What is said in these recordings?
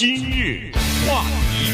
今日话题，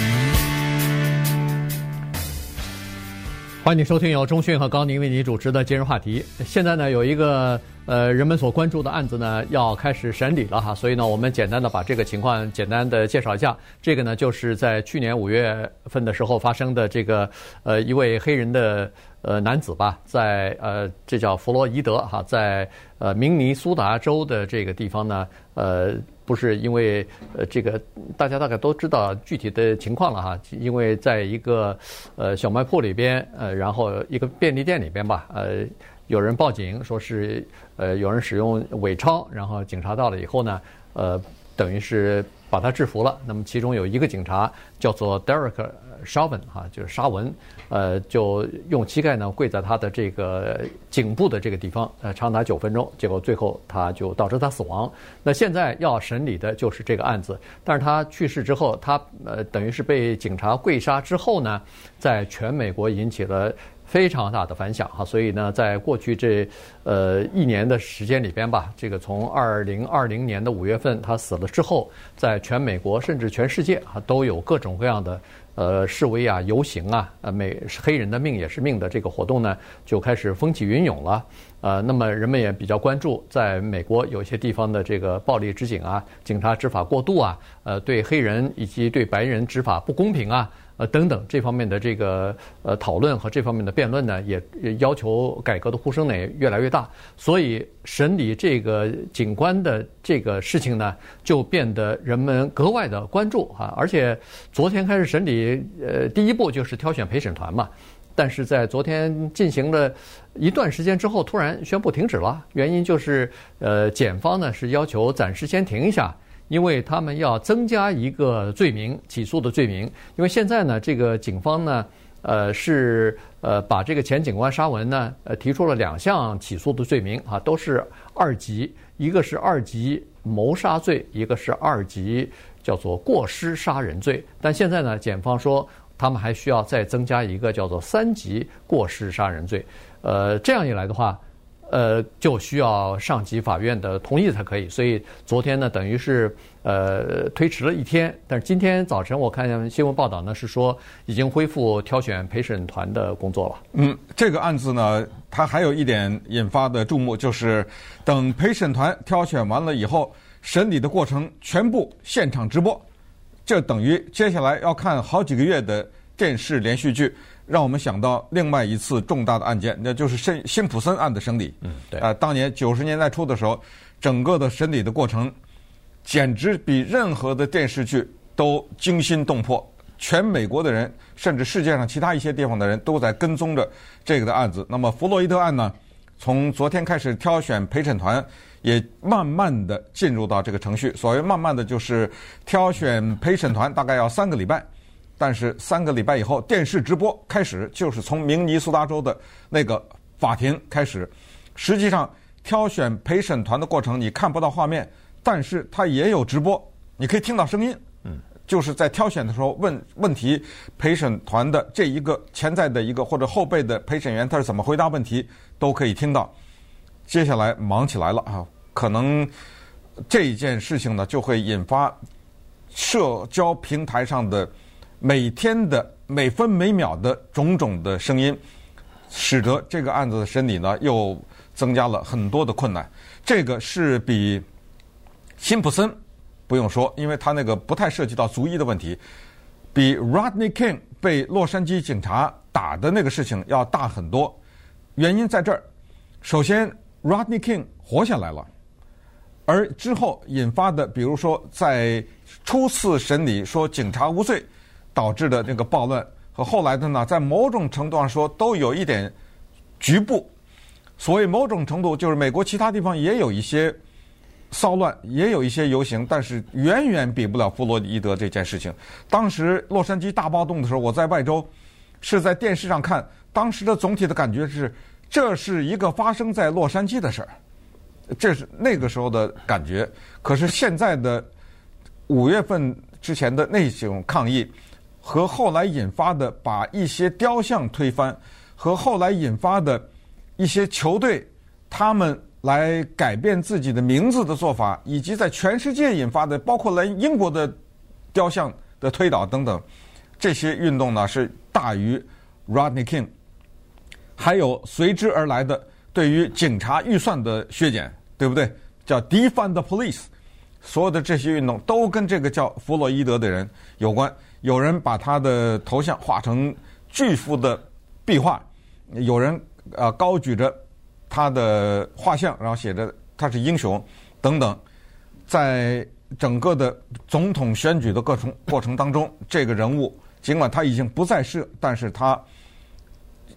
欢迎收听由中讯和高宁为你主持的今日话题。现在呢，有一个呃人们所关注的案子呢，要开始审理了哈，所以呢，我们简单的把这个情况简单的介绍一下。这个呢，就是在去年五月份的时候发生的这个呃一位黑人的呃男子吧，在呃这叫弗洛伊德哈，在呃明尼苏达州的这个地方呢，呃。不是因为呃，这个大家大概都知道具体的情况了哈。因为在一个呃小卖铺里边，呃，然后一个便利店里边吧，呃，有人报警说是呃有人使用伪钞，然后警察到了以后呢，呃，等于是把他制服了。那么其中有一个警察叫做 Derek。沙文哈，就是沙文，呃，就用膝盖呢跪在他的这个颈部的这个地方，呃，长达九分钟，结果最后他就导致他死亡。那现在要审理的就是这个案子，但是他去世之后，他呃等于是被警察跪杀之后呢，在全美国引起了非常大的反响哈，所以呢，在过去这呃一年的时间里边吧，这个从二零二零年的五月份他死了之后，在全美国甚至全世界啊都有各种各样的。呃，示威啊，游行啊，呃，美黑人的命也是命的这个活动呢，就开始风起云涌了。呃，那么人们也比较关注，在美国有些地方的这个暴力执警啊，警察执法过度啊，呃，对黑人以及对白人执法不公平啊。呃，等等这方面的这个呃讨论和这方面的辩论呢，也要求改革的呼声呢也越来越大。所以审理这个警官的这个事情呢，就变得人们格外的关注啊。而且昨天开始审理，呃，第一步就是挑选陪审团嘛。但是在昨天进行了一段时间之后，突然宣布停止了。原因就是，呃，检方呢是要求暂时先停一下。因为他们要增加一个罪名，起诉的罪名。因为现在呢，这个警方呢，呃，是呃把这个前警官沙文呢，呃提出了两项起诉的罪名啊，都是二级，一个是二级谋杀罪，一个是二级叫做过失杀人罪。但现在呢，检方说他们还需要再增加一个叫做三级过失杀人罪。呃，这样一来的话。呃，就需要上级法院的同意才可以，所以昨天呢，等于是呃推迟了一天。但是今天早晨我看新闻报道呢，是说已经恢复挑选陪审团的工作了。嗯，这个案子呢，它还有一点引发的注目，就是等陪审团挑选完了以后，审理的过程全部现场直播，这等于接下来要看好几个月的电视连续剧。让我们想到另外一次重大的案件，那就是辛辛普森案的审理。嗯，对。啊，当年九十年代初的时候，整个的审理的过程，简直比任何的电视剧都惊心动魄。全美国的人，甚至世界上其他一些地方的人都在跟踪着这个的案子。那么弗洛伊德案呢，从昨天开始挑选陪审团，也慢慢的进入到这个程序。所谓慢慢的就是挑选陪审团，大概要三个礼拜。但是三个礼拜以后，电视直播开始，就是从明尼苏达州的那个法庭开始。实际上，挑选陪审团的过程你看不到画面，但是它也有直播，你可以听到声音。嗯，就是在挑选的时候问问题，陪审团的这一个潜在的一个或者后备的陪审员他是怎么回答问题，都可以听到。接下来忙起来了啊，可能这一件事情呢就会引发社交平台上的。每天的每分每秒的种种的声音，使得这个案子的审理呢又增加了很多的困难。这个是比辛普森不用说，因为他那个不太涉及到族裔的问题，比 Rodney King 被洛杉矶警察打的那个事情要大很多。原因在这儿，首先 Rodney King 活下来了，而之后引发的，比如说在初次审理说警察无罪。导致的那个暴乱和后来的呢，在某种程度上说都有一点局部。所谓某种程度，就是美国其他地方也有一些骚乱，也有一些游行，但是远远比不了弗洛伊德这件事情。当时洛杉矶大暴动的时候，我在外州是在电视上看，当时的总体的感觉是，这是一个发生在洛杉矶的事儿，这是那个时候的感觉。可是现在的五月份之前的那种抗议。和后来引发的把一些雕像推翻，和后来引发的一些球队他们来改变自己的名字的做法，以及在全世界引发的，包括来英国的雕像的推倒等等，这些运动呢是大于 Rodney King，还有随之而来的对于警察预算的削减，对不对？叫 Defund the Police，所有的这些运动都跟这个叫弗洛伊德的人有关。有人把他的头像画成巨幅的壁画，有人呃高举着他的画像，然后写着他是英雄等等。在整个的总统选举的过程过程当中，这个人物尽管他已经不在世，但是他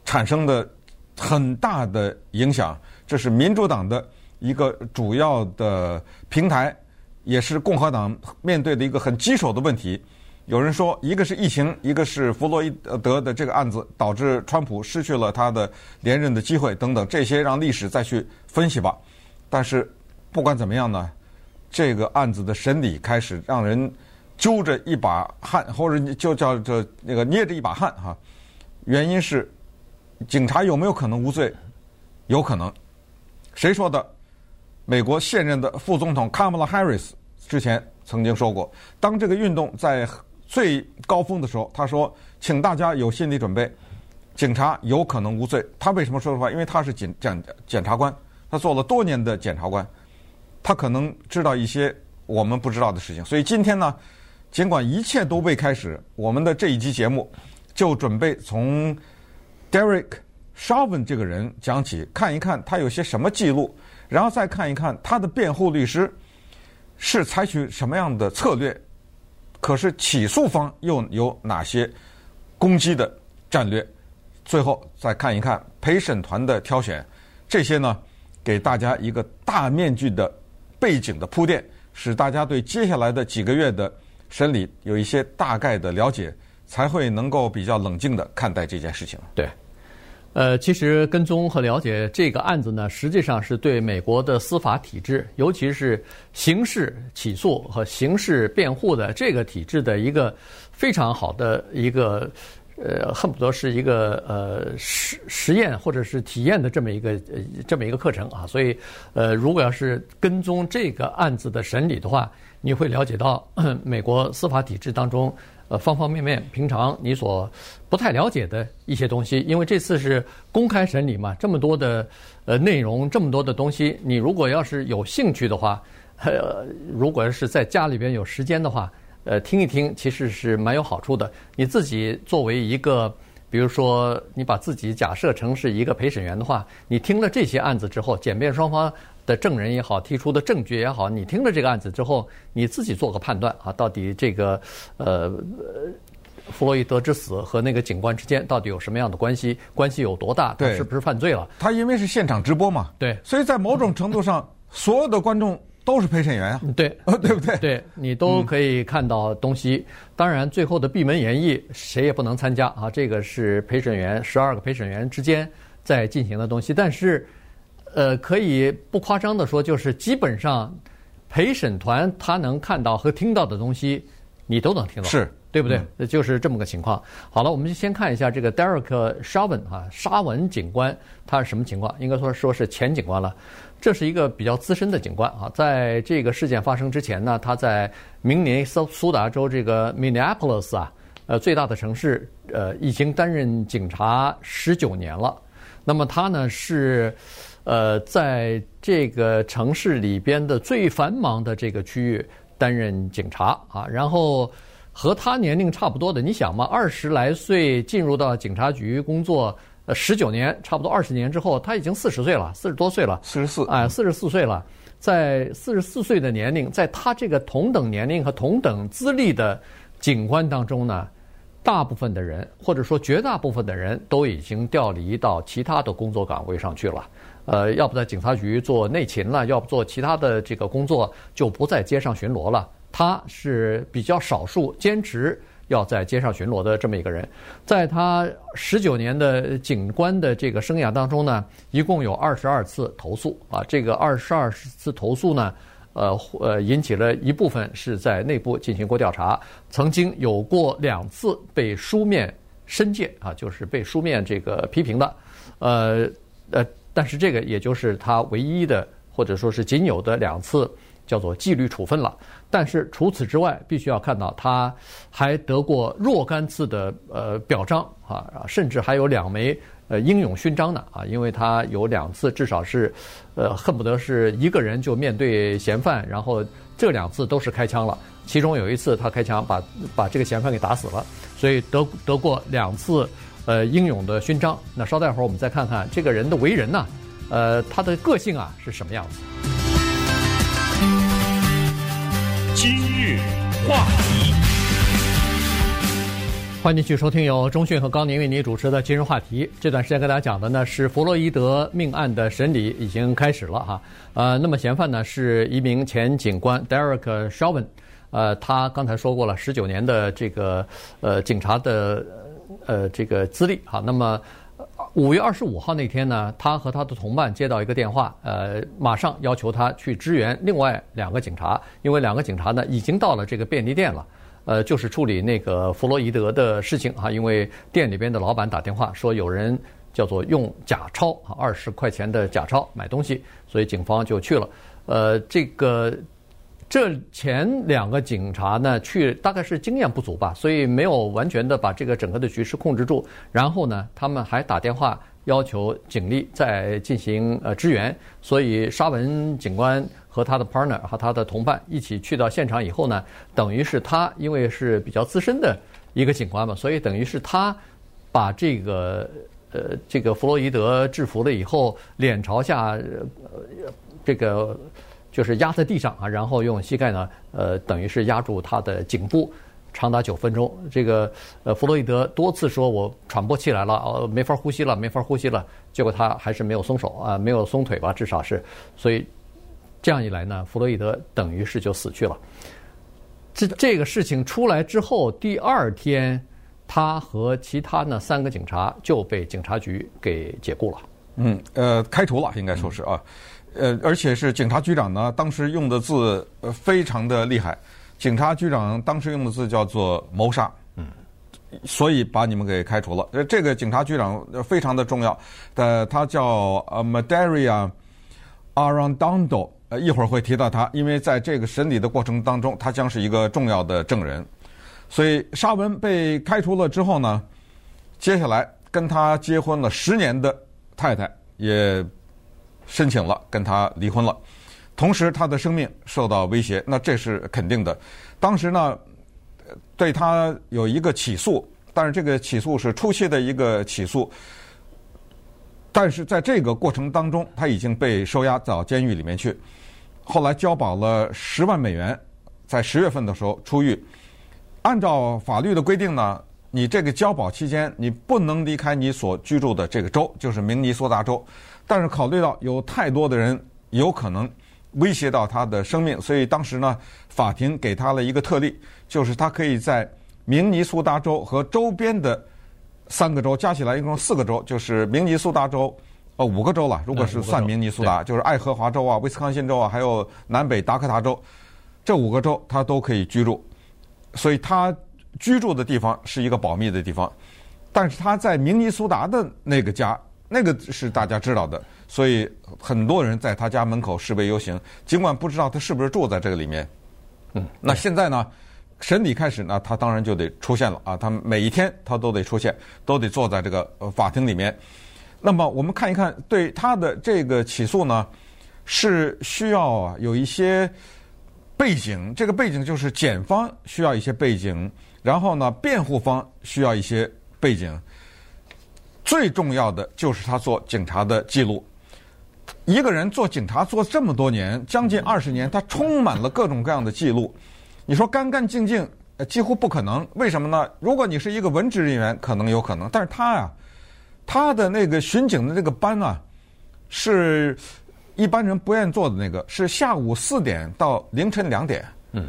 产生的很大的影响。这是民主党的一个主要的平台，也是共和党面对的一个很棘手的问题。有人说，一个是疫情，一个是弗洛伊德的这个案子，导致川普失去了他的连任的机会等等，这些让历史再去分析吧。但是不管怎么样呢，这个案子的审理开始让人揪着一把汗，或者就叫这那个捏着一把汗哈。原因是警察有没有可能无罪？有可能。谁说的？美国现任的副总统卡马拉·哈里斯之前曾经说过，当这个运动在最高峰的时候，他说：“请大家有心理准备，警察有可能无罪。”他为什么说这话？因为他是检检检察官，他做了多年的检察官，他可能知道一些我们不知道的事情。所以今天呢，尽管一切都未开始，我们的这一期节目就准备从 Derek Chauvin 这个人讲起，看一看他有些什么记录，然后再看一看他的辩护律师是采取什么样的策略。可是起诉方又有哪些攻击的战略？最后再看一看陪审团的挑选，这些呢，给大家一个大面具的背景的铺垫，使大家对接下来的几个月的审理有一些大概的了解，才会能够比较冷静的看待这件事情。对。呃，其实跟踪和了解这个案子呢，实际上是对美国的司法体制，尤其是刑事起诉和刑事辩护的这个体制的一个非常好的一个，呃，恨不得是一个呃实实验或者是体验的这么一个呃这么一个课程啊。所以，呃，如果要是跟踪这个案子的审理的话，你会了解到 美国司法体制当中。呃，方方面面，平常你所不太了解的一些东西，因为这次是公开审理嘛，这么多的呃内容，这么多的东西，你如果要是有兴趣的话，呃，如果是在家里边有时间的话，呃，听一听其实是蛮有好处的。你自己作为一个，比如说你把自己假设成是一个陪审员的话，你听了这些案子之后，检辩双方。的证人也好，提出的证据也好，你听了这个案子之后，你自己做个判断啊，到底这个呃弗洛伊德之死和那个警官之间到底有什么样的关系？关系有多大？他是不是犯罪了？他因为是现场直播嘛，对，所以在某种程度上，所有的观众都是陪审员啊，对，对不对？对，你都可以看到东西。嗯、当然，最后的闭门演绎谁也不能参加啊，这个是陪审员十二个陪审员之间在进行的东西，但是。呃，可以不夸张的说，就是基本上陪审团他能看到和听到的东西，你都能听到，是对不对？嗯、就是这么个情况。好了，我们就先看一下这个 Derek Chauvin 啊，沙文警官他是什么情况？应该说说是前警官了。这是一个比较资深的警官啊，在这个事件发生之前呢，他在明尼苏苏达州这个 Minneapolis 啊，呃，最大的城市，呃，已经担任警察十九年了。那么他呢是。呃，在这个城市里边的最繁忙的这个区域担任警察啊，然后和他年龄差不多的，你想嘛，二十来岁进入到警察局工作，呃，十九年，差不多二十年之后，他已经四十岁了，四十多岁了，四十四，哎，四十四岁了，在四十四岁的年龄，在他这个同等年龄和同等资历的警官当中呢，大部分的人或者说绝大部分的人都已经调离到其他的工作岗位上去了。呃，要不在警察局做内勤了，要不做其他的这个工作，就不在街上巡逻了。他是比较少数坚持要在街上巡逻的这么一个人。在他十九年的警官的这个生涯当中呢，一共有二十二次投诉啊。这个二十二次投诉呢，呃呃，引起了一部分是在内部进行过调查，曾经有过两次被书面申诫啊，就是被书面这个批评的，呃呃。但是这个也就是他唯一的，或者说是仅有的两次叫做纪律处分了。但是除此之外，必须要看到他还得过若干次的呃表彰啊，甚至还有两枚呃英勇勋章呢啊，因为他有两次至少是呃恨不得是一个人就面对嫌犯，然后这两次都是开枪了。其中有一次他开枪把把这个嫌犯给打死了，所以得得过两次。呃，英勇的勋章。那稍待会儿，我们再看看这个人的为人呢，呃，他的个性啊是什么样子？今日话题，欢迎继续收听由中讯和高宁为您主持的《今日话题》。这段时间跟大家讲的呢是弗洛伊德命案的审理已经开始了哈。呃，那么嫌犯呢是一名前警官 Derek Chauvin，呃，他刚才说过了，十九年的这个呃警察的。呃，这个资历哈，那么五月二十五号那天呢，他和他的同伴接到一个电话，呃，马上要求他去支援另外两个警察，因为两个警察呢已经到了这个便利店了，呃，就是处理那个弗洛伊德的事情哈，因为店里边的老板打电话说有人叫做用假钞啊，二十块钱的假钞买东西，所以警方就去了，呃，这个。这前两个警察呢，去大概是经验不足吧，所以没有完全的把这个整个的局势控制住。然后呢，他们还打电话要求警力再进行呃支援。所以沙文警官和他的 partner 和他的同伴一起去到现场以后呢，等于是他因为是比较资深的一个警官嘛，所以等于是他把这个呃这个弗洛伊德制服了以后，脸朝下，呃这个。就是压在地上啊，然后用膝盖呢，呃，等于是压住他的颈部，长达九分钟。这个呃，弗洛伊德多次说我喘不过气来了，呃，没法呼吸了，没法呼吸了。结果他还是没有松手啊，没有松腿吧，至少是。所以这样一来呢，弗洛伊德等于是就死去了。这这个事情出来之后，第二天他和其他那三个警察就被警察局给解雇了。嗯，呃，开除了，应该说是啊。呃，而且是警察局长呢，当时用的字呃非常的厉害。警察局长当时用的字叫做谋杀，嗯，所以把你们给开除了。呃，这个警察局长非常的重要，呃，他叫呃 Madaria Arandondo，呃，一会儿会提到他，因为在这个审理的过程当中，他将是一个重要的证人。所以沙文被开除了之后呢，接下来跟他结婚了十年的太太也。申请了跟他离婚了，同时他的生命受到威胁，那这是肯定的。当时呢，对他有一个起诉，但是这个起诉是初期的一个起诉，但是在这个过程当中，他已经被收押到监狱里面去。后来交保了十万美元，在十月份的时候出狱。按照法律的规定呢，你这个交保期间，你不能离开你所居住的这个州，就是明尼苏达州。但是考虑到有太多的人有可能威胁到他的生命，所以当时呢，法庭给他了一个特例，就是他可以在明尼苏达州和周边的三个州加起来一共四个州，就是明尼苏达州，呃，五个州了。如果是算明尼苏达，就是爱荷华州啊、威斯康辛州啊，还有南北达科他州，这五个州他都可以居住。所以他居住的地方是一个保密的地方，但是他在明尼苏达的那个家。那个是大家知道的，所以很多人在他家门口示威游行，尽管不知道他是不是住在这个里面。嗯，那现在呢，审理开始呢，他当然就得出现了啊，他每一天他都得出现，都得坐在这个法庭里面。那么我们看一看对他的这个起诉呢，是需要啊有一些背景，这个背景就是检方需要一些背景，然后呢，辩护方需要一些背景。最重要的就是他做警察的记录。一个人做警察做这么多年，将近二十年，他充满了各种各样的记录。你说干干净净，几乎不可能。为什么呢？如果你是一个文职人员，可能有可能。但是他呀，他的那个巡警的那个班啊，是一般人不愿意做的那个，是下午四点到凌晨两点，嗯，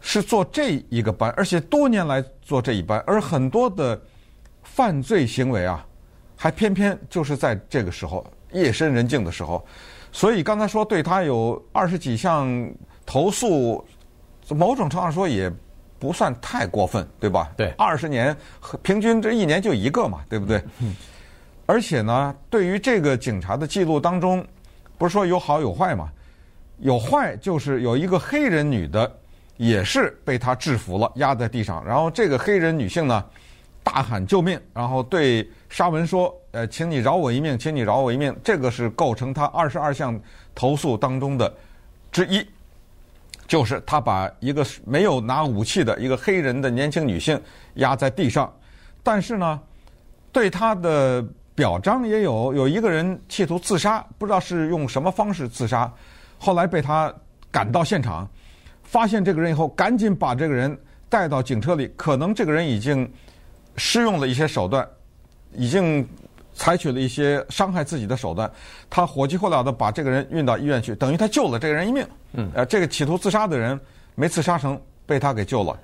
是做这一个班，而且多年来做这一班，而很多的犯罪行为啊。还偏偏就是在这个时候夜深人静的时候，所以刚才说对他有二十几项投诉，某种程度上说也不算太过分，对吧？对，二十年平均这一年就一个嘛，对不对？嗯。而且呢，对于这个警察的记录当中，不是说有好有坏嘛？有坏就是有一个黑人女的，也是被他制服了，压在地上。然后这个黑人女性呢，大喊救命，然后对沙文说：“呃，请你饶我一命，请你饶我一命。”这个是构成他二十二项投诉当中的之一，就是他把一个没有拿武器的一个黑人的年轻女性压在地上。但是呢，对他的表彰也有，有一个人企图自杀，不知道是用什么方式自杀。后来被他赶到现场，发现这个人以后，赶紧把这个人带到警车里。可能这个人已经施用了一些手段，已经采取了一些伤害自己的手段。他火急火燎的把这个人运到医院去，等于他救了这个人一命。嗯，呃，这个企图自杀的人没自杀成，被他给救了。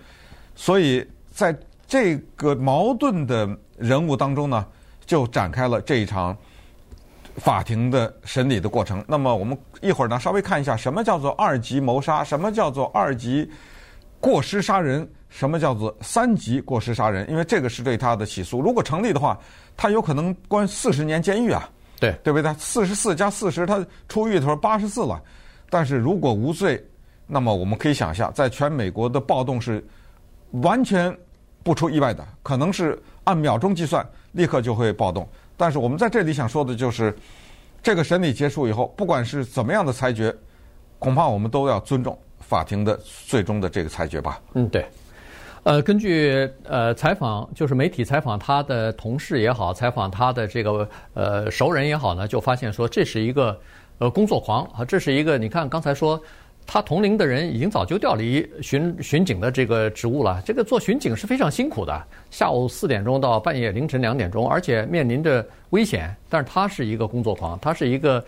所以在这个矛盾的人物当中呢，就展开了这一场。法庭的审理的过程。那么我们一会儿呢，稍微看一下什么叫做二级谋杀，什么叫做二级过失杀人，什么叫做三级过失杀人。因为这个是对他的起诉，如果成立的话，他有可能关四十年监狱啊。对，对不对？四十四加四十，他出狱的时候八十四了。但是如果无罪，那么我们可以想象，在全美国的暴动是完全不出意外的，可能是按秒钟计算，立刻就会暴动。但是我们在这里想说的就是，这个审理结束以后，不管是怎么样的裁决，恐怕我们都要尊重法庭的最终的这个裁决吧。嗯，对。呃，根据呃采访，就是媒体采访他的同事也好，采访他的这个呃熟人也好呢，就发现说这是一个呃工作狂啊，这是一个你看刚才说。他同龄的人已经早就调离巡巡警的这个职务了。这个做巡警是非常辛苦的，下午四点钟到半夜凌晨两点钟，而且面临着危险。但是他是一个工作狂，他是一个，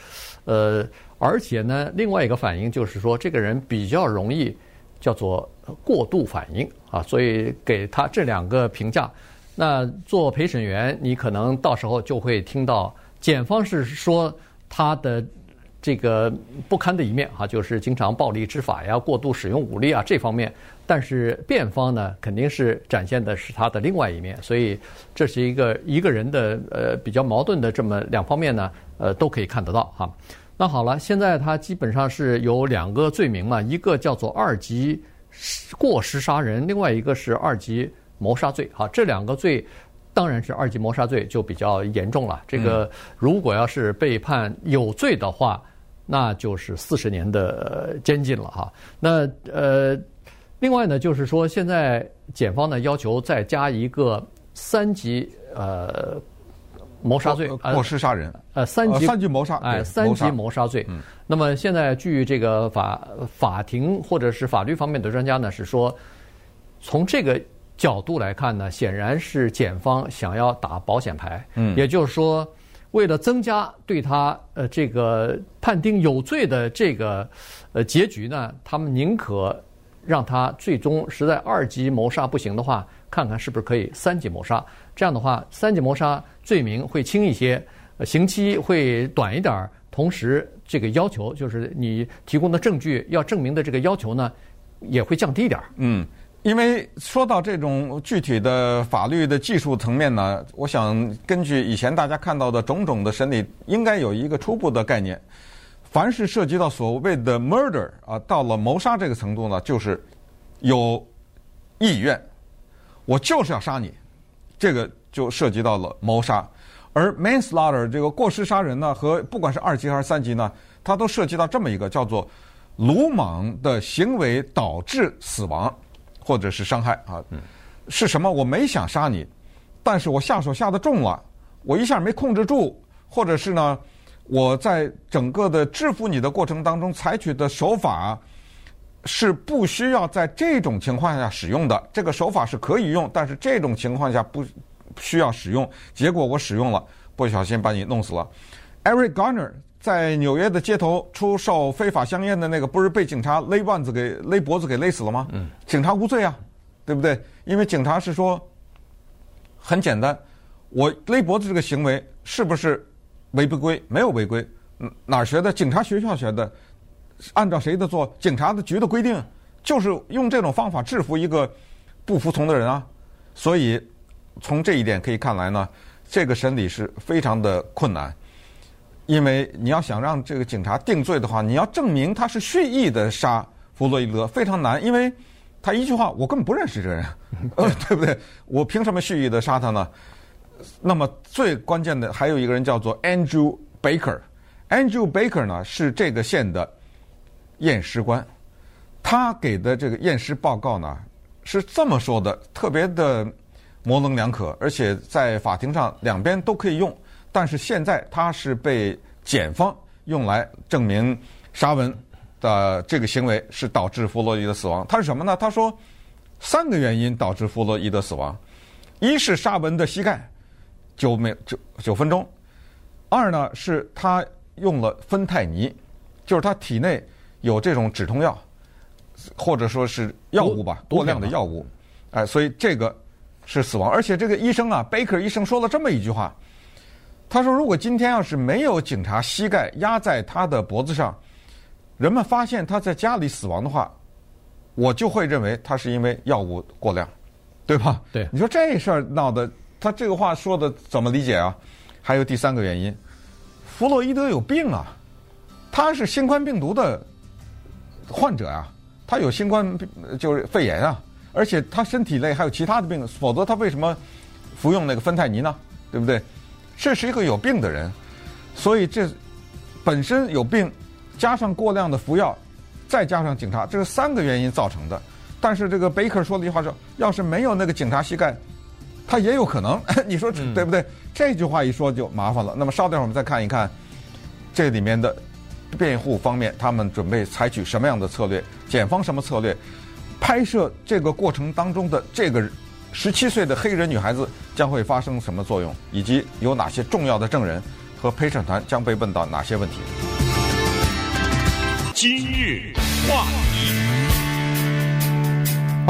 呃，而且呢，另外一个反应就是说，这个人比较容易叫做过度反应啊，所以给他这两个评价。那做陪审员，你可能到时候就会听到检方是说他的。这个不堪的一面哈，就是经常暴力执法呀，过度使用武力啊这方面。但是辩方呢，肯定是展现的是他的另外一面，所以这是一个一个人的呃比较矛盾的这么两方面呢，呃都可以看得到哈。那好了，现在他基本上是有两个罪名嘛，一个叫做二级过失杀人，另外一个是二级谋杀罪哈，这两个罪。当然是二级谋杀罪就比较严重了。这个如果要是被判有罪的话，那就是四十年的监禁了哈。那呃，另外呢，就是说现在检方呢要求再加一个三级呃谋杀罪，过失杀人呃三级三级谋杀哎三级谋杀罪。那么现在据这个法法庭或者是法律方面的专家呢是说，从这个。角度来看呢，显然是检方想要打保险牌，嗯，也就是说，为了增加对他呃这个判定有罪的这个呃结局呢，他们宁可让他最终实在二级谋杀不行的话，看看是不是可以三级谋杀。这样的话，三级谋杀罪名会轻一些，刑期会短一点，同时这个要求就是你提供的证据要证明的这个要求呢，也会降低一点，嗯。因为说到这种具体的法律的技术层面呢，我想根据以前大家看到的种种的审理，应该有一个初步的概念。凡是涉及到所谓的 murder 啊，到了谋杀这个程度呢，就是有意愿，我就是要杀你，这个就涉及到了谋杀。而 manslaughter 这个过失杀人呢，和不管是二级还是三级呢，它都涉及到这么一个叫做鲁莽的行为导致死亡。或者是伤害啊，是什么？我没想杀你，但是我下手下得重了，我一下没控制住，或者是呢，我在整个的制服你的过程当中采取的手法是不需要在这种情况下使用的。这个手法是可以用，但是这种情况下不需要使用。结果我使用了，不小心把你弄死了。Eric Garner。在纽约的街头出售非法香烟的那个，不是被警察勒腕子给勒脖子给勒死了吗？嗯，警察无罪啊，对不对？因为警察是说，很简单，我勒脖子这个行为是不是违不规？没有违规，哪儿学的？警察学校学的，按照谁的做？警察的局的规定，就是用这种方法制服一个不服从的人啊。所以从这一点可以看来呢，这个审理是非常的困难。因为你要想让这个警察定罪的话，你要证明他是蓄意的杀弗洛伊德，非常难，因为他一句话，我根本不认识这个人，呃，对不对？我凭什么蓄意的杀他呢？那么最关键的还有一个人叫做 Andrew Baker，Andrew Baker 呢是这个县的验尸官，他给的这个验尸报告呢是这么说的，特别的模棱两可，而且在法庭上两边都可以用。但是现在他是被检方用来证明沙文的这个行为是导致弗洛伊德死亡。他是什么呢？他说三个原因导致弗洛伊德死亡：一是沙文的膝盖。九秒九九分钟。二呢，是他用了芬太尼，就是他体内有这种止痛药，或者说是药物吧，过量的药物。哎，所以这个是死亡。而且这个医生啊，贝克医生说了这么一句话，他说：“如果今天要是没有警察膝盖压在他的脖子上，人们发现他在家里死亡的话，我就会认为他是因为药物过量，对吧？”对，你说这事儿闹的。他这个话说的怎么理解啊？还有第三个原因，弗洛伊德有病啊，他是新冠病毒的患者啊，他有新冠就是肺炎啊，而且他身体内还有其他的病，否则他为什么服用那个芬太尼呢？对不对？这是一个有病的人，所以这本身有病，加上过量的服药，再加上警察，这是三个原因造成的。但是这个贝克说了一句话说，要是没有那个警察膝盖。他也有可能，你说对不对？嗯、这句话一说就麻烦了。那么稍等会儿我们再看一看这里面的辩护方面，他们准备采取什么样的策略？检方什么策略？拍摄这个过程当中的这个十七岁的黑人女孩子将会发生什么作用？以及有哪些重要的证人和陪审团将被问到哪些问题？今日话题。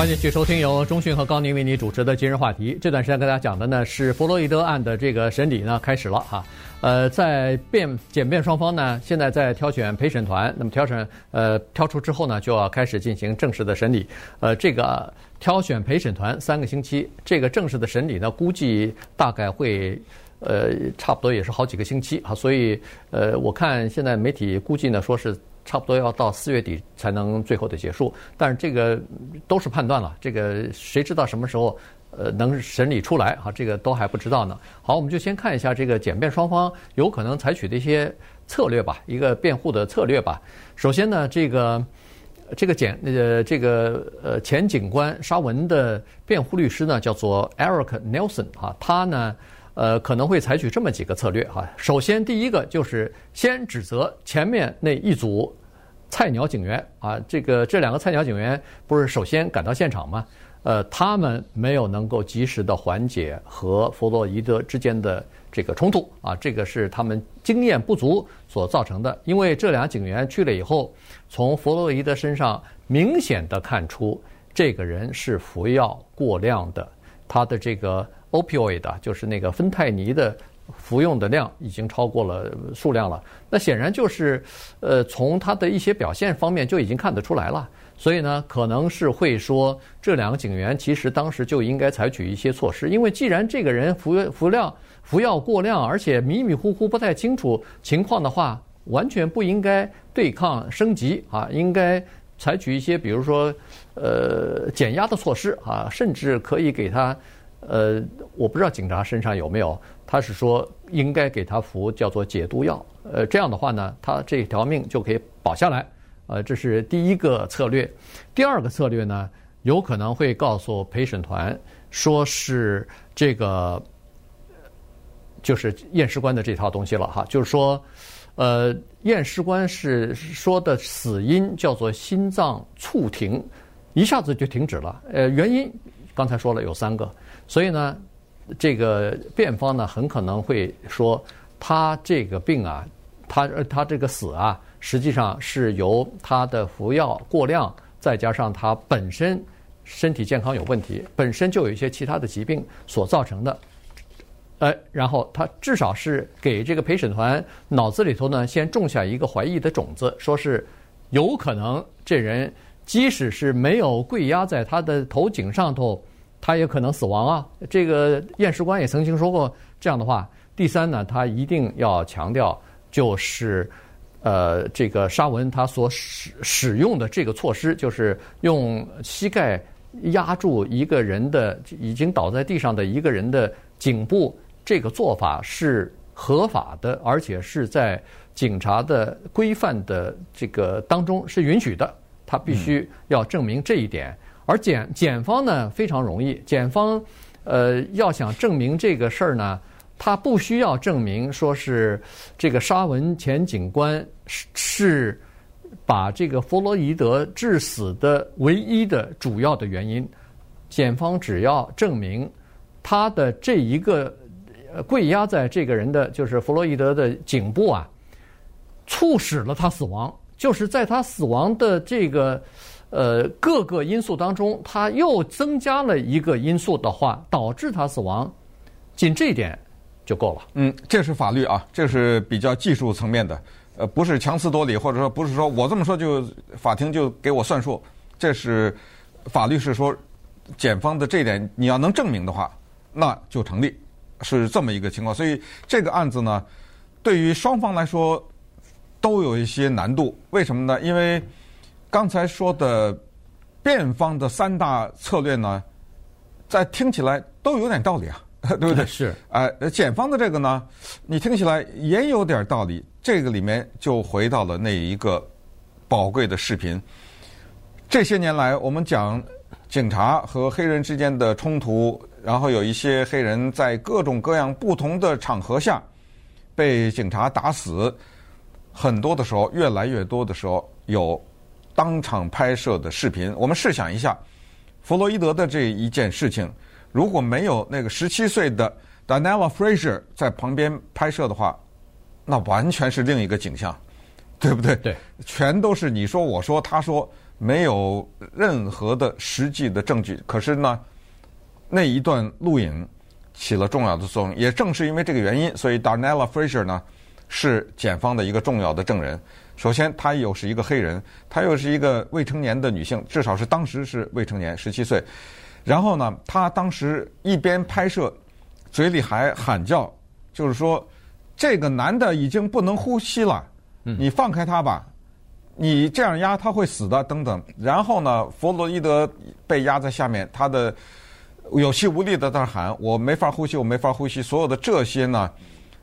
欢迎继续收听由中讯和高宁为你主持的今日话题。这段时间跟大家讲的呢是弗洛伊德案的这个审理呢开始了哈。呃，在辩检辩双方呢现在在挑选陪审团，那么挑选呃挑出之后呢就要开始进行正式的审理。呃，这个挑选陪审团三个星期，这个正式的审理呢估计大概会呃差不多也是好几个星期啊。所以呃我看现在媒体估计呢说是。差不多要到四月底才能最后的结束，但是这个都是判断了，这个谁知道什么时候呃能审理出来啊？这个都还不知道呢。好，我们就先看一下这个检辩双方有可能采取的一些策略吧，一个辩护的策略吧。首先呢，这个这个检呃这个呃前警官沙文的辩护律师呢叫做 Eric Nelson 啊，他呢。呃，可能会采取这么几个策略哈。首先，第一个就是先指责前面那一组菜鸟警员啊，这个这两个菜鸟警员不是首先赶到现场吗？呃，他们没有能够及时的缓解和弗洛伊德之间的这个冲突啊，这个是他们经验不足所造成的。因为这俩警员去了以后，从弗洛伊德身上明显的看出这个人是服药过量的，他的这个。opioid 就是那个芬太尼的服用的量已经超过了数量了，那显然就是，呃，从他的一些表现方面就已经看得出来了。所以呢，可能是会说这两个警员其实当时就应该采取一些措施，因为既然这个人服服量服药过量，而且迷迷糊糊不太清楚情况的话，完全不应该对抗升级啊，应该采取一些比如说呃减压的措施啊，甚至可以给他。呃，我不知道警察身上有没有，他是说应该给他服叫做解毒药，呃，这样的话呢，他这条命就可以保下来，呃，这是第一个策略。第二个策略呢，有可能会告诉陪审团，说是这个就是验尸官的这套东西了哈，就是说，呃，验尸官是说的死因叫做心脏猝停，一下子就停止了，呃，原因刚才说了有三个。所以呢，这个辩方呢很可能会说，他这个病啊，他他这个死啊，实际上是由他的服药过量，再加上他本身身体健康有问题，本身就有一些其他的疾病所造成的。呃，然后他至少是给这个陪审团脑子里头呢，先种下一个怀疑的种子，说是有可能这人即使是没有跪压在他的头颈上头。他也可能死亡啊！这个验尸官也曾经说过这样的话。第三呢，他一定要强调就是呃，这个沙文他所使使用的这个措施，就是用膝盖压住一个人的已经倒在地上的一个人的颈部，这个做法是合法的，而且是在警察的规范的这个当中是允许的。他必须要证明这一点，而检检方呢非常容易，检方呃要想证明这个事儿呢，他不需要证明说是这个沙文前警官是是把这个弗洛伊德致死的唯一的主要的原因，检方只要证明他的这一个跪压在这个人的就是弗洛伊德的颈部啊，促使了他死亡。就是在他死亡的这个呃各个因素当中，他又增加了一个因素的话，导致他死亡，仅这一点就够了。嗯，这是法律啊，这是比较技术层面的，呃，不是强词夺理，或者说不是说我这么说就法庭就给我算数。这是法律是说，检方的这一点你要能证明的话，那就成立，是这么一个情况。所以这个案子呢，对于双方来说。都有一些难度，为什么呢？因为刚才说的辩方的三大策略呢，在听起来都有点道理啊，对不对？是。呃，检方的这个呢，你听起来也有点道理。这个里面就回到了那一个宝贵的视频。这些年来，我们讲警察和黑人之间的冲突，然后有一些黑人在各种各样不同的场合下被警察打死。很多的时候，越来越多的时候有当场拍摄的视频。我们试想一下，弗洛伊德的这一件事情，如果没有那个十七岁的 Darnella Frazier 在旁边拍摄的话，那完全是另一个景象，对不对？对，全都是你说我说他说，没有任何的实际的证据。可是呢，那一段录影起了重要的作用。也正是因为这个原因，所以 Darnella Frazier 呢。是检方的一个重要的证人。首先，她又是一个黑人，她又是一个未成年的女性，至少是当时是未成年，十七岁。然后呢，她当时一边拍摄，嘴里还喊叫，就是说这个男的已经不能呼吸了，你放开他吧，你这样压他会死的，等等。然后呢，弗洛伊德被压在下面，他的有气无力的在那喊：“我没法呼吸，我没法呼吸。”所有的这些呢。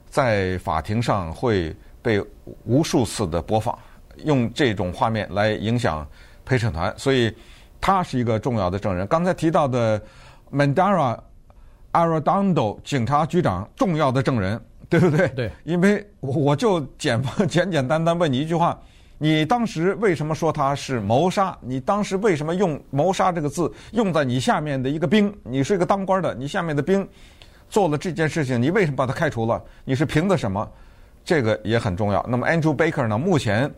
在法庭上会被无数次的播放，用这种画面来影响陪审团，所以他是一个重要的证人。刚才提到的 Mandara Arradondo 警察局长，重要的证人，对不对？对。因为我就简 简简单单问你一句话：你当时为什么说他是谋杀？你当时为什么用“谋杀”这个字用在你下面的一个兵？你是一个当官的，你下面的兵。做了这件事情，你为什么把他开除了？你是凭的什么？这个也很重要。那么 Andrew Baker 呢？目前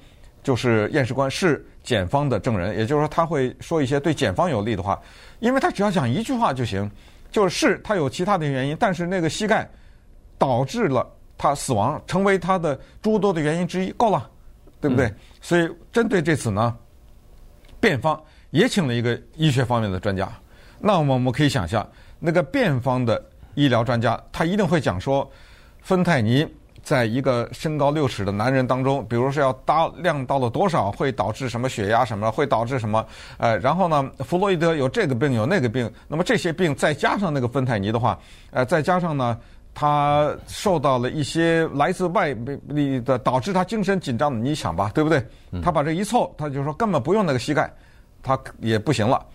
就是验尸官，是检方的证人，也就是说他会说一些对检方有利的话，因为他只要讲一句话就行，就是他有其他的原因，但是那个膝盖导致了他死亡，成为他的诸多的原因之一，够了，对不对？嗯、所以针对这次呢，辩方也请了一个医学方面的专家。那么我们可以想象，那个辩方的。医疗专家他一定会讲说，芬太尼在一个身高六尺的男人当中，比如说要搭量到了多少，会导致什么血压什么，会导致什么？呃，然后呢，弗洛伊德有这个病有那个病，那么这些病再加上那个芬太尼的话，呃，再加上呢，他受到了一些来自外力的导致他精神紧张的，你想吧，对不对？他把这一凑，他就说根本不用那个膝盖，他也不行了。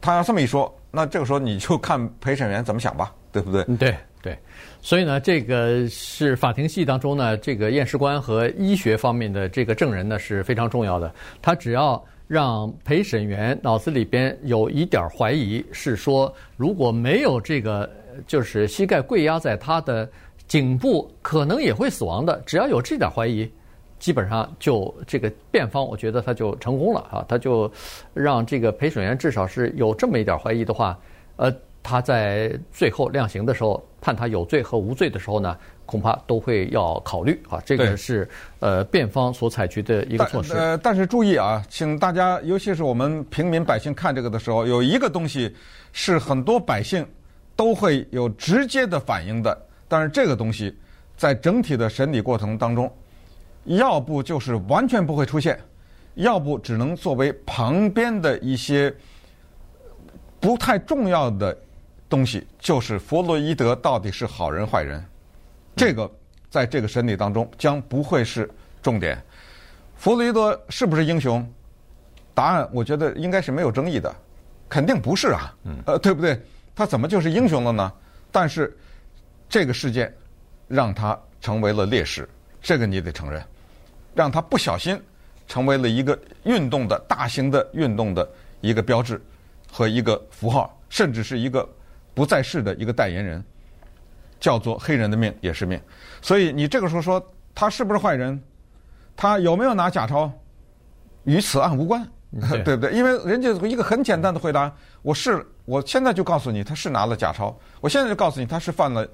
他要这么一说，那这个时候你就看陪审员怎么想吧。对不对？对对，所以呢，这个是法庭戏当中呢，这个验尸官和医学方面的这个证人呢是非常重要的。他只要让陪审员脑子里边有一点怀疑，是说如果没有这个，就是膝盖跪压在他的颈部，可能也会死亡的。只要有这点怀疑，基本上就这个辩方，我觉得他就成功了啊，他就让这个陪审员至少是有这么一点怀疑的话，呃。他在最后量刑的时候判他有罪和无罪的时候呢，恐怕都会要考虑啊。这个是呃辩方所采取的一个措施。呃，但是注意啊，请大家，尤其是我们平民百姓看这个的时候，有一个东西是很多百姓都会有直接的反应的。但是这个东西在整体的审理过程当中，要不就是完全不会出现，要不只能作为旁边的一些不太重要的东西，就是弗洛伊德到底是好人坏人，这个在这个审理当中将不会是重点。弗洛伊德是不是英雄？答案我觉得应该是没有争议的，肯定不是啊，呃，对不对？他怎么就是英雄了呢？但是这个事件让他成为了烈士，这个你得承认，让他不小心成为了一个运动的大型的运动的一个标志和一个符号，甚至是一个不在世的一个代言人，叫做黑人的命也是命。所以你这个时候说他是不是坏人，他有没有拿假钞，与此案无关。对，对不对？因为人家一个很简单的回答，我是我现在就告诉你，他是拿了假钞。我现在就告诉你，他是犯了，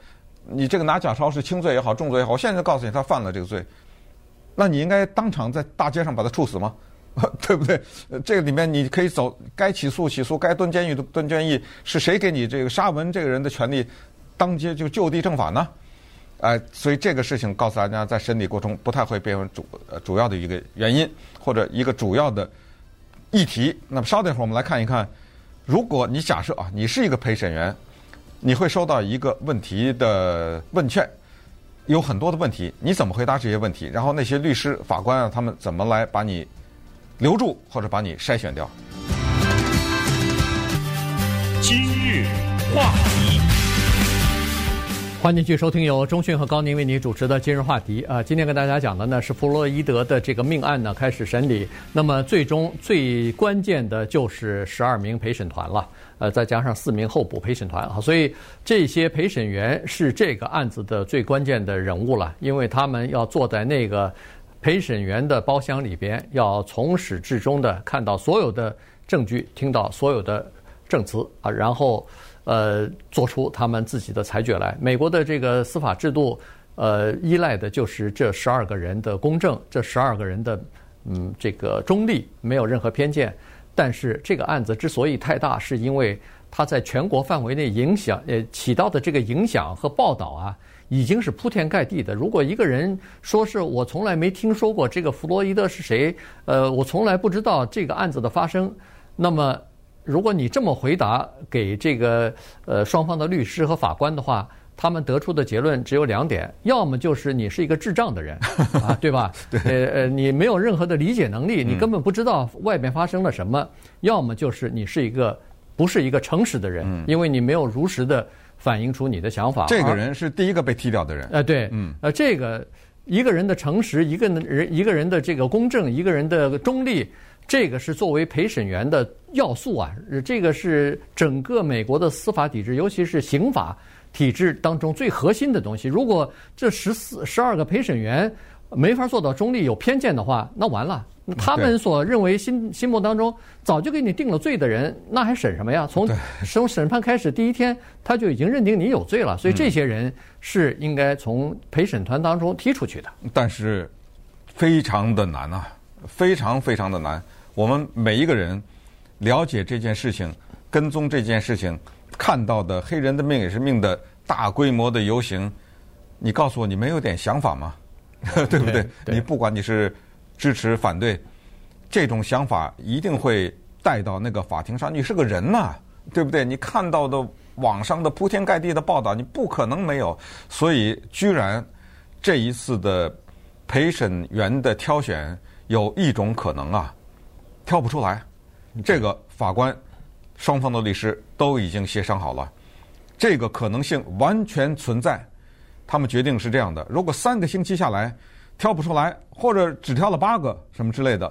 你这个拿假钞是轻罪也好，重罪也好，我现在就告诉你，他犯了这个罪。那你应该当场在大街上把他处死吗？对不对？这个里面你可以走，该起诉起诉，该蹲监狱的蹲监狱。是谁给你这个沙文这个人的权利，当街就就地正法呢？哎，所以这个事情告诉大家，在审理过程中不太会变为主呃主要的一个原因，或者一个主要的。议题，那么稍等一会儿，我们来看一看，如果你假设啊，你是一个陪审员，你会收到一个问题的问卷，有很多的问题，你怎么回答这些问题？然后那些律师、法官啊，他们怎么来把你留住或者把你筛选掉？今日话题。欢迎继续收听由中讯和高宁为你主持的今日话题啊，今天跟大家讲的呢是弗洛伊德的这个命案呢开始审理，那么最终最关键的就是十二名陪审团了，呃，再加上四名候补陪审团啊，所以这些陪审员是这个案子的最关键的人物了，因为他们要坐在那个陪审员的包厢里边，要从始至终的看到所有的证据，听到所有的证词啊，然后。呃，做出他们自己的裁决来。美国的这个司法制度，呃，依赖的就是这十二个人的公正，这十二个人的嗯，这个中立，没有任何偏见。但是这个案子之所以太大，是因为它在全国范围内影响，呃，起到的这个影响和报道啊，已经是铺天盖地的。如果一个人说是我从来没听说过这个弗洛伊德是谁，呃，我从来不知道这个案子的发生，那么。如果你这么回答给这个呃双方的律师和法官的话，他们得出的结论只有两点：要么就是你是一个智障的人 啊，对吧？对。呃呃，你没有任何的理解能力，你根本不知道外面发生了什么；嗯、要么就是你是一个不是一个诚实的人，嗯、因为你没有如实的反映出你的想法。这个人是第一个被踢掉的人。呃，对。嗯。呃，这个一个人的诚实，一个人一个人的这个公正，一个人的中立。这个是作为陪审员的要素啊，这个是整个美国的司法体制，尤其是刑法体制当中最核心的东西。如果这十四、十二个陪审员没法做到中立、有偏见的话，那完了。他们所认为心心目当中早就给你定了罪的人，那还审什么呀？从 从审判开始第一天，他就已经认定你有罪了。所以这些人是应该从陪审团当中踢出去的。但是非常的难啊，非常非常的难。我们每一个人了解这件事情、跟踪这件事情、看到的“黑人的命也是命”的大规模的游行，你告诉我，你没有点想法吗？对不对？对，你不管你是支持、反对，这种想法一定会带到那个法庭上。你是个人呐，对不对？你看到的网上的铺天盖地的报道，你不可能没有。所以，居然这一次的陪审员的挑选有一种可能啊。挑不出来，这个法官双方的律师都已经协商好了，这个可能性完全存在。他们决定是这样的：如果三个星期下来挑不出来，或者只挑了八个什么之类的，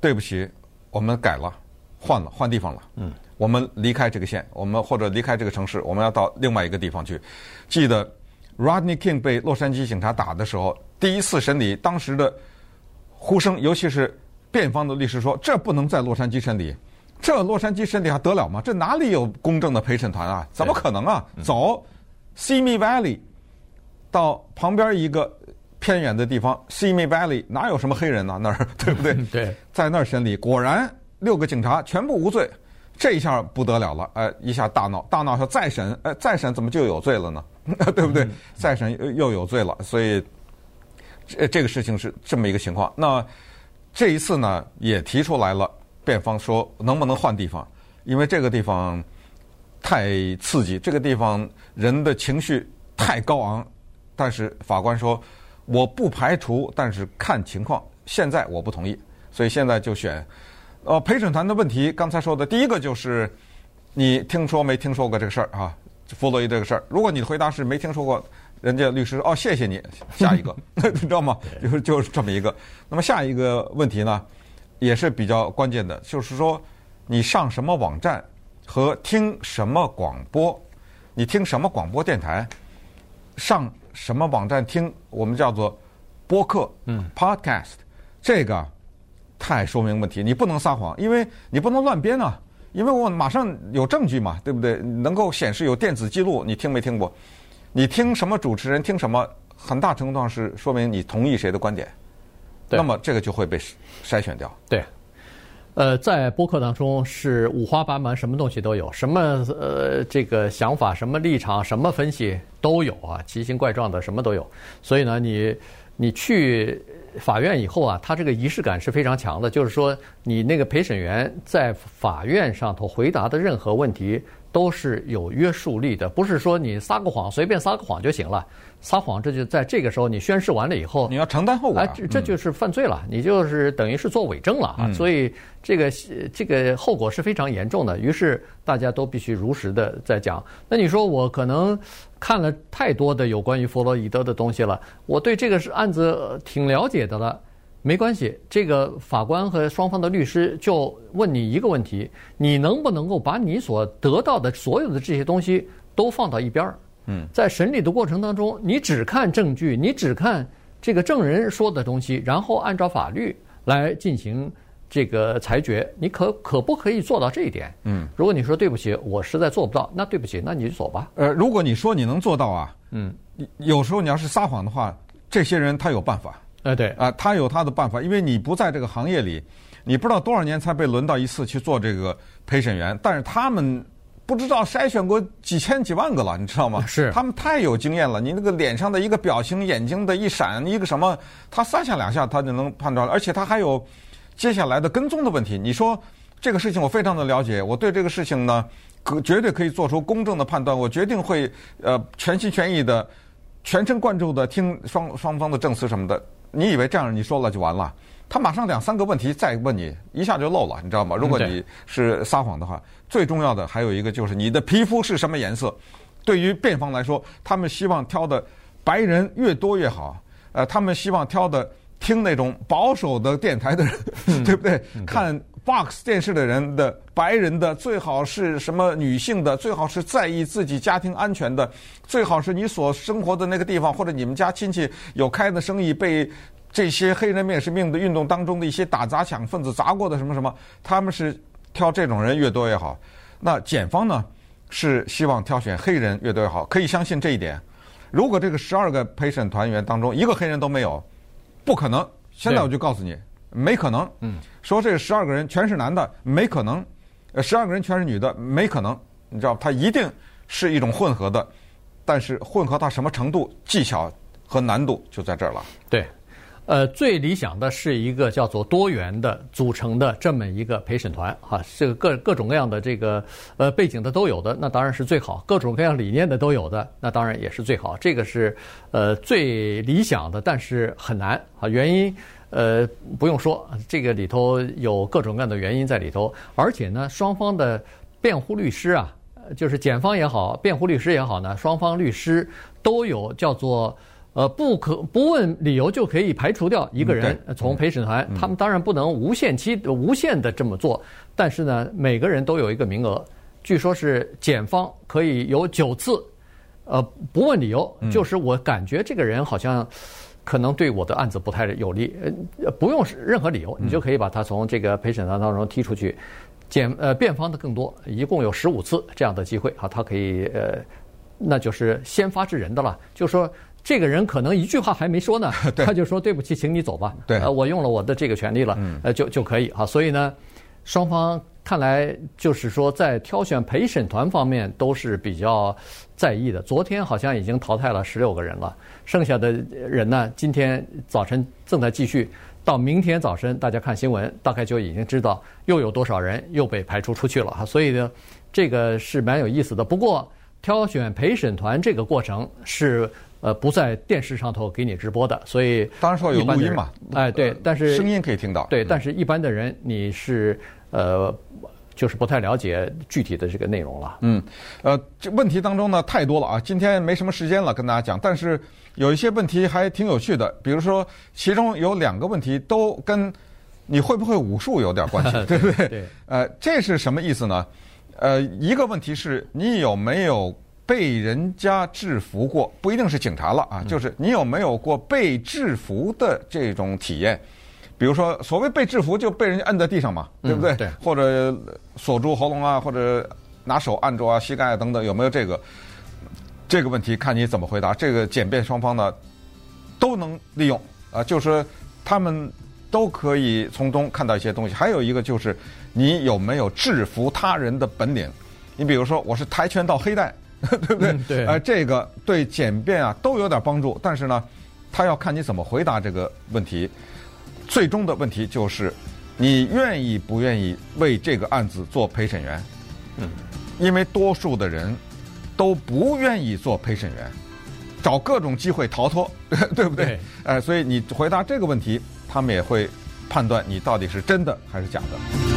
对不起，我们改了，换了，换地方了。嗯，我们离开这个县，我们或者离开这个城市，我们要到另外一个地方去。记得 Rodney King 被洛杉矶警察打的时候，第一次审理，当时的呼声，尤其是。辩方的律师说：“这不能在洛杉矶审理，这洛杉矶审理还得了吗？这哪里有公正的陪审团啊？怎么可能啊？走，Simi Valley，到旁边一个偏远的地方，Simi Valley 哪有什么黑人呢？那儿 对不对？对，在那儿审理，果然六个警察全部无罪，这一下不得了了，哎，一下大闹，大闹说再审，哎，再审怎么就有罪了呢？对不对？再审又又有罪了，所以。”这这个事情是这么一个情况。那这一次呢，也提出来了，辩方说能不能换地方，因为这个地方太刺激，这个地方人的情绪太高昂。但是法官说，我不排除，但是看情况。现在我不同意，所以现在就选。呃，陪审团的问题，刚才说的第一个就是，你听说没听说过这个事儿啊？弗洛伊这个事儿，如果你的回答是没听说过，人家律师哦，谢谢你，下一个，你知道吗？就是就是这么一个。那么下一个问题呢，也是比较关键的，就是说你上什么网站和听什么广播，你听什么广播电台，上。什么网站听我们叫做播客，嗯，podcast，这个太说明问题。你不能撒谎，因为你不能乱编啊，因为我马上有证据嘛，对不对？能够显示有电子记录，你听没听过？你听什么主持人听什么，很大程度上是说明你同意谁的观点，那么这个就会被筛选掉。对。呃，在播客当中是五花八门，什么东西都有，什么呃这个想法、什么立场、什么分析都有啊，奇形怪状的什么都有。所以呢，你你去法院以后啊，他这个仪式感是非常强的，就是说你那个陪审员在法院上头回答的任何问题都是有约束力的，不是说你撒个谎随便撒个谎就行了。撒谎，这就在这个时候，你宣誓完了以后，你要承担后果，啊，这这就是犯罪了，你就是等于是做伪证了啊！所以这个这个后果是非常严重的。于是大家都必须如实的在讲。那你说我可能看了太多的有关于弗洛伊德的东西了，我对这个是案子挺了解的了。没关系，这个法官和双方的律师就问你一个问题：你能不能够把你所得到的所有的这些东西都放到一边儿？嗯，在审理的过程当中，你只看证据，你只看这个证人说的东西，然后按照法律来进行这个裁决，你可可不可以做到这一点？嗯，如果你说对不起，我实在做不到，那对不起，那你就走吧。呃，如果你说你能做到啊，嗯，有时候你要是撒谎的话，这些人他有办法。呃，对啊，他有他的办法，因为你不在这个行业里，你不知道多少年才被轮到一次去做这个陪审员，但是他们。不知道筛选过几千几万个了，你知道吗？是他们太有经验了。你那个脸上的一个表情，眼睛的一闪，一个什么，他三下两下他就能判断了。而且他还有接下来的跟踪的问题。你说这个事情我非常的了解，我对这个事情呢，可绝对可以做出公正的判断。我决定会呃全心全意的、全神贯注的听双双方的证词什么的。你以为这样你说了就完了？他马上两三个问题再问你，一下就漏了，你知道吗？如果你是撒谎的话，最重要的还有一个就是你的皮肤是什么颜色。对于辩方来说，他们希望挑的白人越多越好。呃，他们希望挑的听那种保守的电台的人，对不对？看 Fox 电视的人的白人的最好是什么女性的，最好是在意自己家庭安全的，最好是你所生活的那个地方或者你们家亲戚有开的生意被。这些黑人面试命的运动当中的一些打砸抢分子砸过的什么什么，他们是挑这种人越多越好。那检方呢，是希望挑选黑人越多越好。可以相信这一点。如果这个十二个陪审团员当中一个黑人都没有，不可能。现在我就告诉你，没可能。嗯。说这十二个人全是男的，没可能。呃，十二个人全是女的，没可能。你知道，他一定是一种混合的。但是混合到什么程度，技巧和难度就在这儿了。对。呃，最理想的是一个叫做多元的组成的这么一个陪审团，哈，这个各各种各样的这个呃背景的都有的，那当然是最好；各种各样理念的都有的，那当然也是最好。这个是呃最理想的，但是很难啊。原因呃不用说，这个里头有各种各样的原因在里头，而且呢，双方的辩护律师啊，就是检方也好，辩护律师也好呢，双方律师都有叫做。呃，不可不问理由就可以排除掉一个人从陪审团。他们当然不能无限期、无限的这么做，但是呢，每个人都有一个名额。据说是检方可以有九次，呃，不问理由，就是我感觉这个人好像可能对我的案子不太有利，呃，不用任何理由，你就可以把他从这个陪审团当中踢出去。检呃，辩方的更多，一共有十五次这样的机会啊，他可以呃，那就是先发制人的了，就说。这个人可能一句话还没说呢，他就说对不起，请你走吧。对，呃，我用了我的这个权利了，呃，就就可以哈。所以呢，双方看来就是说，在挑选陪审团方面都是比较在意的。昨天好像已经淘汰了十六个人了，剩下的人呢，今天早晨正在继续，到明天早晨大家看新闻，大概就已经知道又有多少人又被排除出去了哈。所以呢，这个是蛮有意思的。不过挑选陪审团这个过程是。呃，不在电视上头给你直播的，所以当然说有录音嘛，哎，对，但是声音可以听到，对，但是一般的人你是呃，就是不太了解具体的这个内容了。嗯，呃，这问题当中呢太多了啊，今天没什么时间了跟大家讲，但是有一些问题还挺有趣的，比如说其中有两个问题都跟你会不会武术有点关系，对不对？对，呃，这是什么意思呢？呃，一个问题是你有没有？被人家制服过，不一定是警察了啊，就是你有没有过被制服的这种体验？比如说，所谓被制服，就被人家摁在地上嘛，对不对？对。或者锁住喉咙啊，或者拿手按住啊膝盖啊等等，有没有这个？这个问题看你怎么回答。这个简便双方呢都能利用啊，就是他们都可以从中看到一些东西。还有一个就是你有没有制服他人的本领？你比如说，我是跆拳道黑带。对不对？嗯、对，呃，这个对简便啊都有点帮助，但是呢，他要看你怎么回答这个问题。最终的问题就是，你愿意不愿意为这个案子做陪审员？嗯，因为多数的人都不愿意做陪审员，找各种机会逃脱，对不对？哎呃，所以你回答这个问题，他们也会判断你到底是真的还是假的。